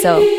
so.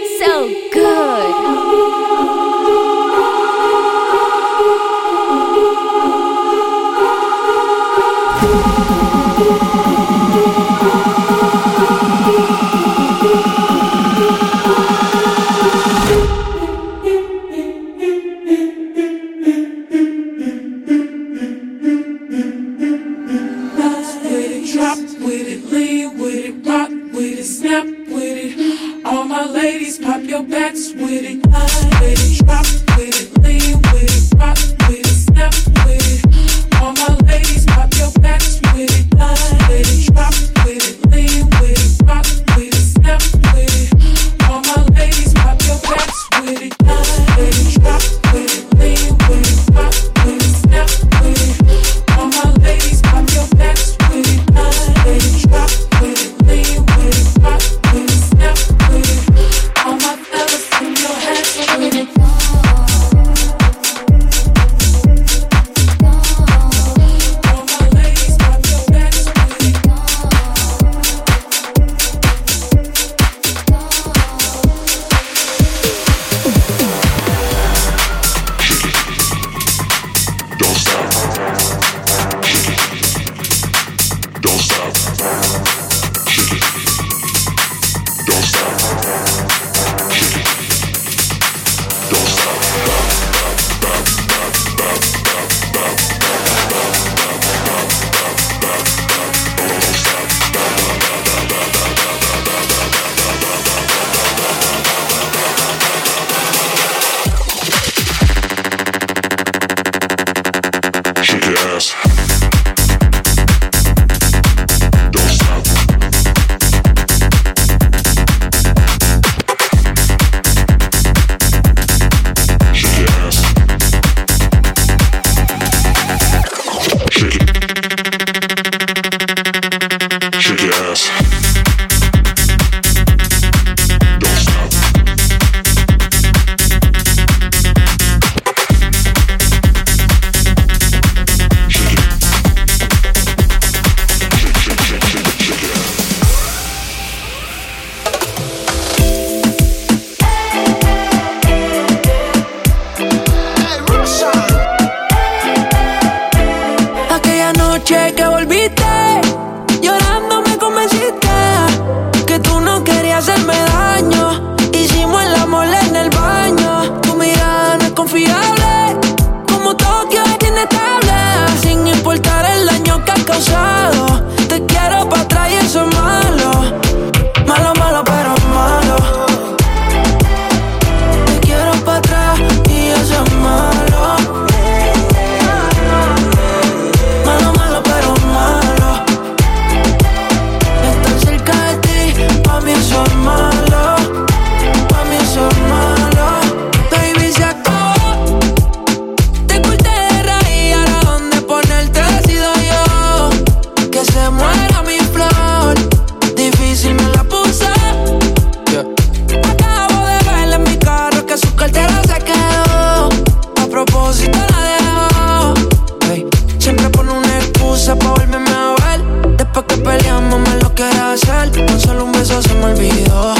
con solo un beso se me olvidó.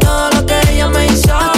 Todo lo que ella me hizo.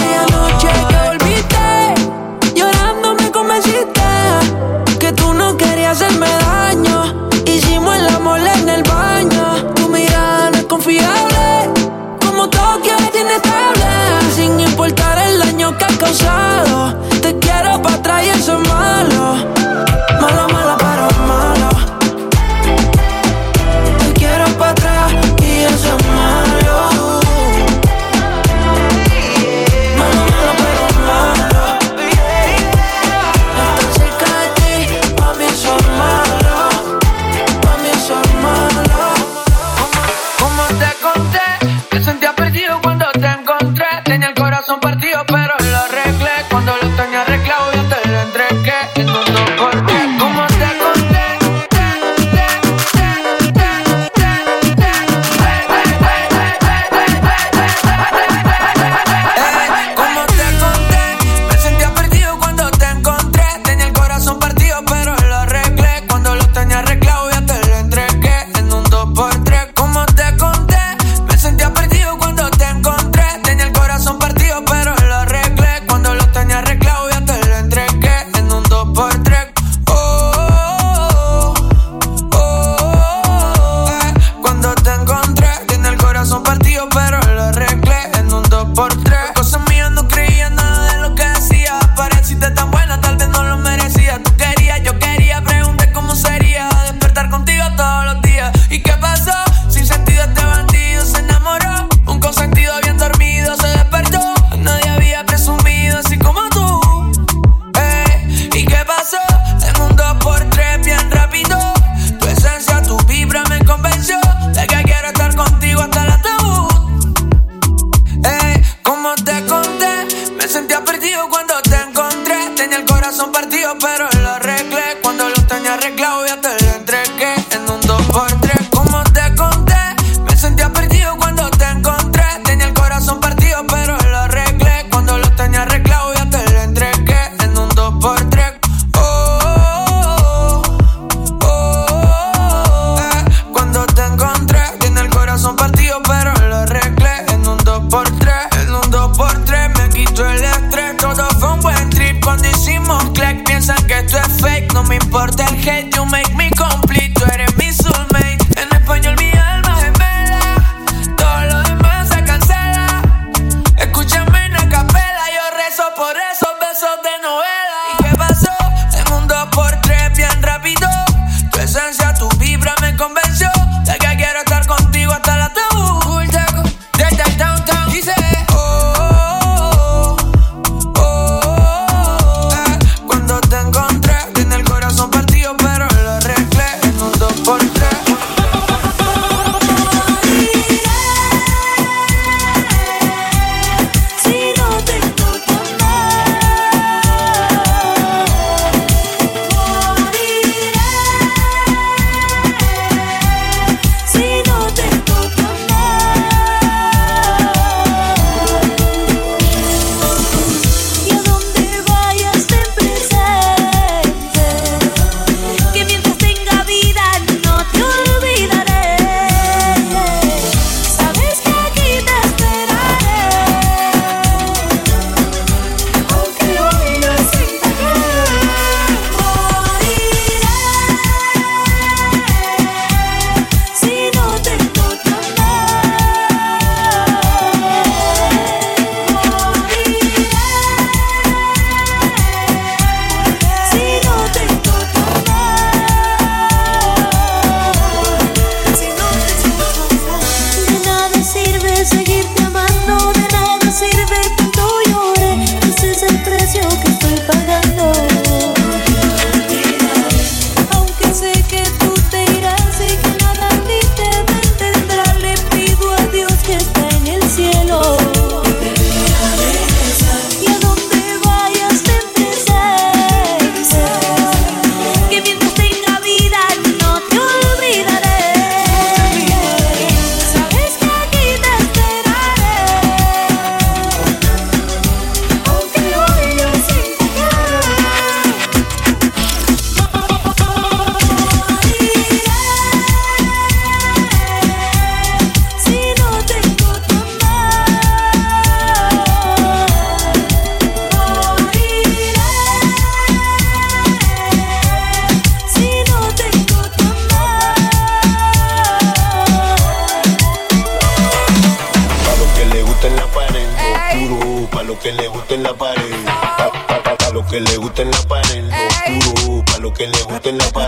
fucking up.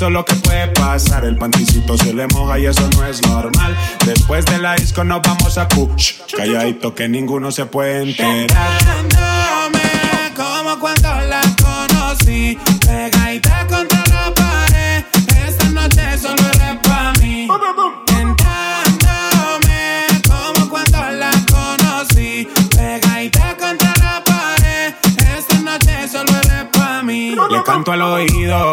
eso es lo que puede pasar. El panticito se le moja y eso no es normal. Después de la disco nos vamos a cuch. Calladito que ninguno se puede enterar. como cuando la conocí. Pegadita contra la pared. Esta noche solo es para mí. Le canto al oído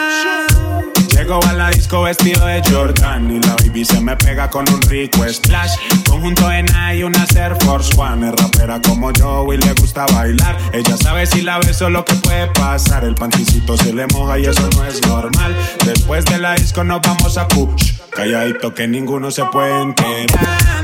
Llego a la disco vestido de Jordan y la baby se me pega con un rico splash. Conjunto de Nike y una Air Force One. Es rapera como yo y le gusta bailar. Ella sabe si la beso lo que puede pasar. El panticito se le moja y eso no es normal. Después de la disco nos vamos a push. Calladito que ninguno se puede enterar.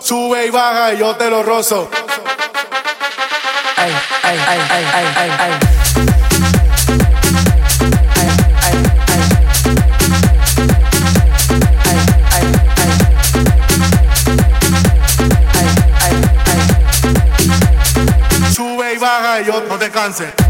Sube y baja y yo te lo rozo. ay, ay, ay, ay, ay, yo no te canses.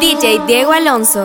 DJ Diego Alonso.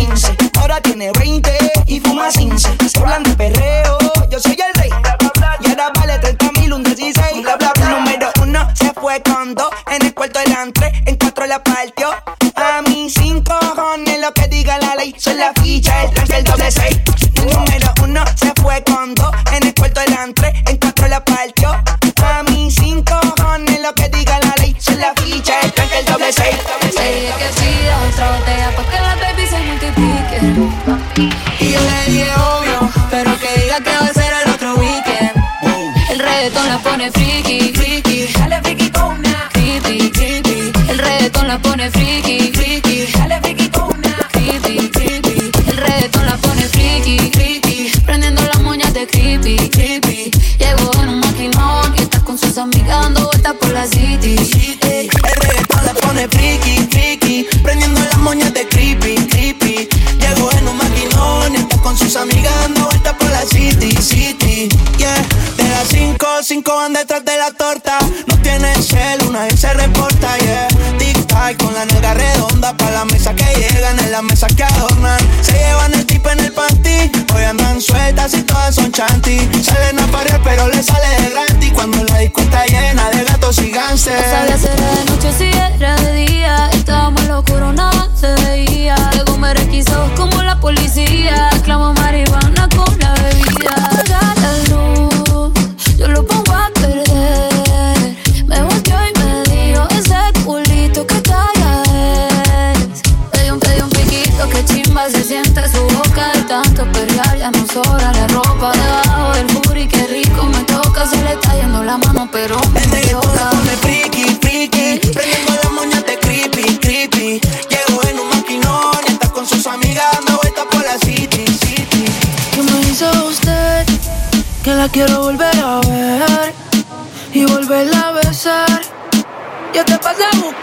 Son la ficha, el tanque, el doble seis. El número uno se fue con dos.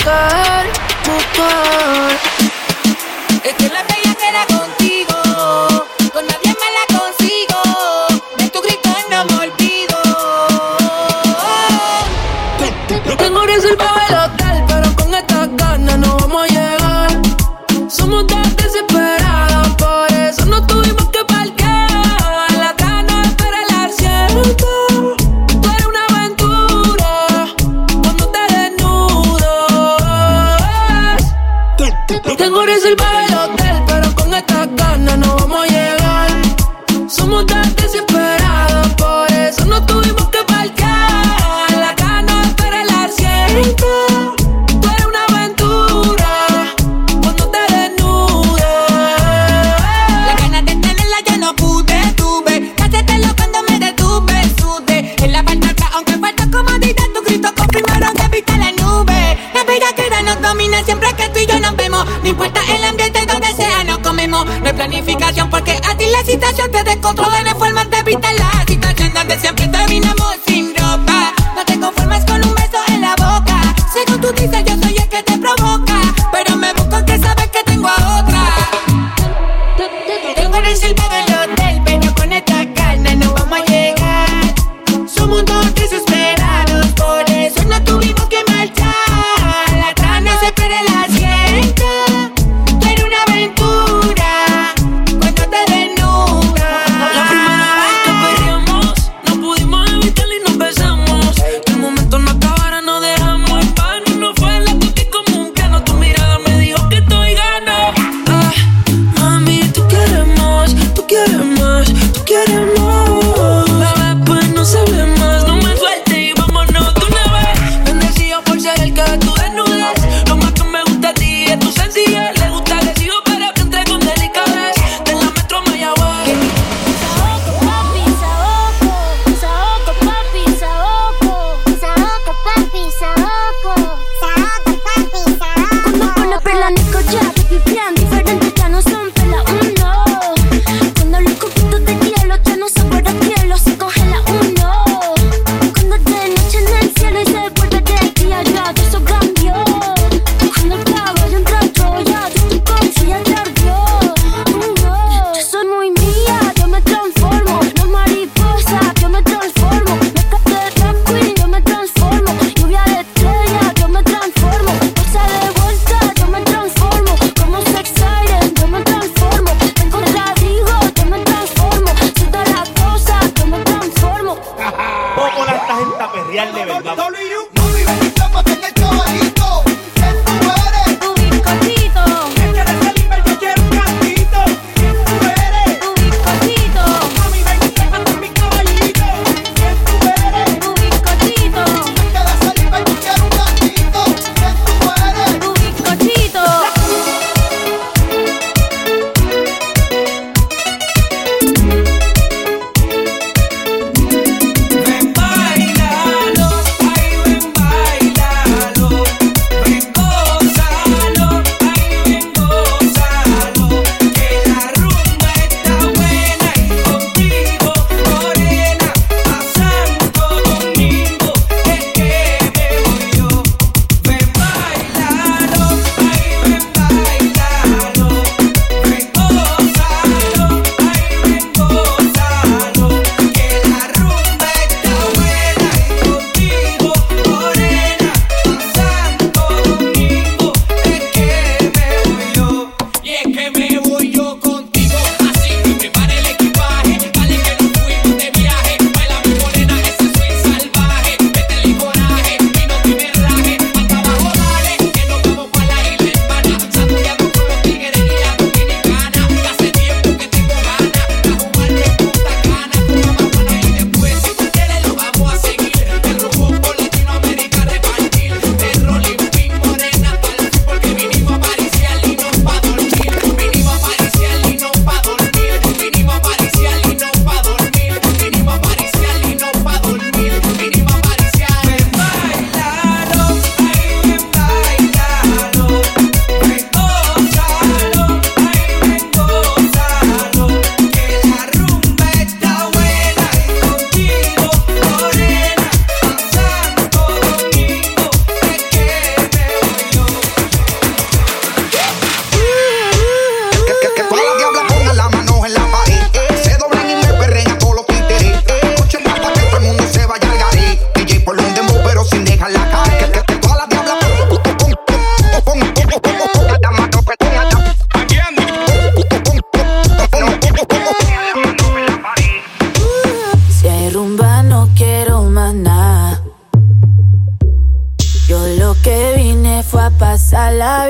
girl.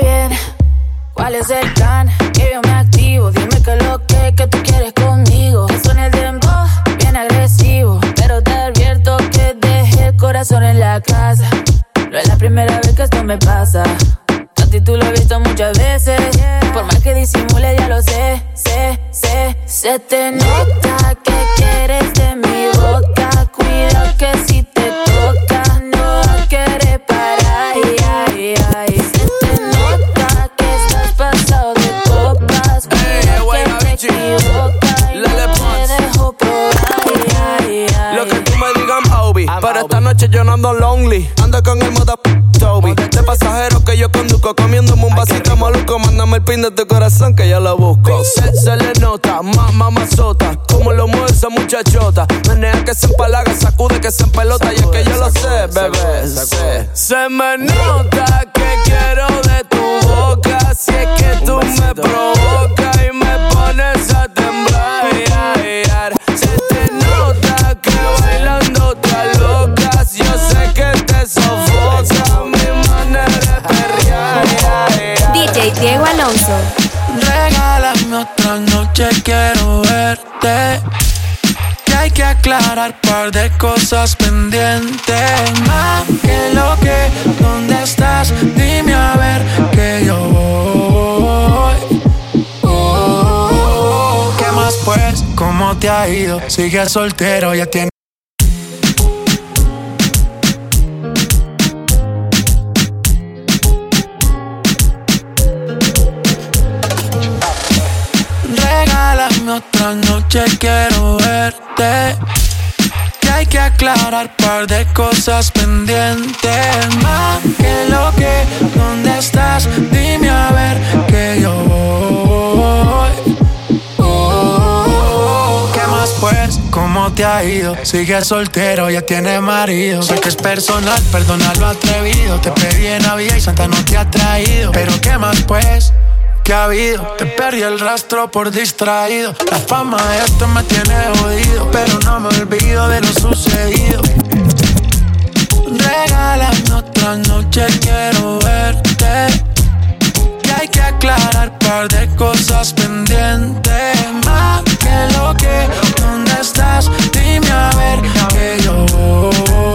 bien. ¿Cuál es el plan? Que yo me activo. Dime que lo que, que tú quieres conmigo. Eso en el tiempo, bien agresivo. Pero te advierto que dejé el corazón en la casa. No es la primera vez que esto me pasa. A ti tú lo he visto muchas veces. Por más que disimule, ya lo sé, sé, sé. Se te nota Dame el pin de tu corazón que ya lo busco. Se, se le nota, mamá mazota. Como lo mueve esa muchachota. Menea que se empalaga, sacude que se pelota Y es que yo lo sé, bebé. Se me nota que quiero de tu boca. Si es que tú me provocas. quiero verte. Que hay que aclarar par de cosas pendientes. Más que lo que, ¿dónde estás? Dime a ver que yo voy. Oh, ¿Qué más pues? ¿Cómo te ha ido? Sigues soltero, ya tienes. otra noche quiero verte. Que hay que aclarar par de cosas pendientes. Más que lo que, ¿dónde estás? Dime a ver que yo voy. Oh, ¿Qué más pues? ¿Cómo te ha ido? Sigue soltero, ya tiene marido. Sé que es personal, perdona lo atrevido. Te pedí en la Navidad y Santa no te ha traído. Pero ¿qué más pues? Te perdí el rastro por distraído. La fama de esto me tiene jodido, pero no me olvido de lo sucedido. Regálame otra noche, quiero verte. Y hay que aclarar par de cosas pendientes. Más que lo que, ¿dónde estás? Dime a ver que yo voy.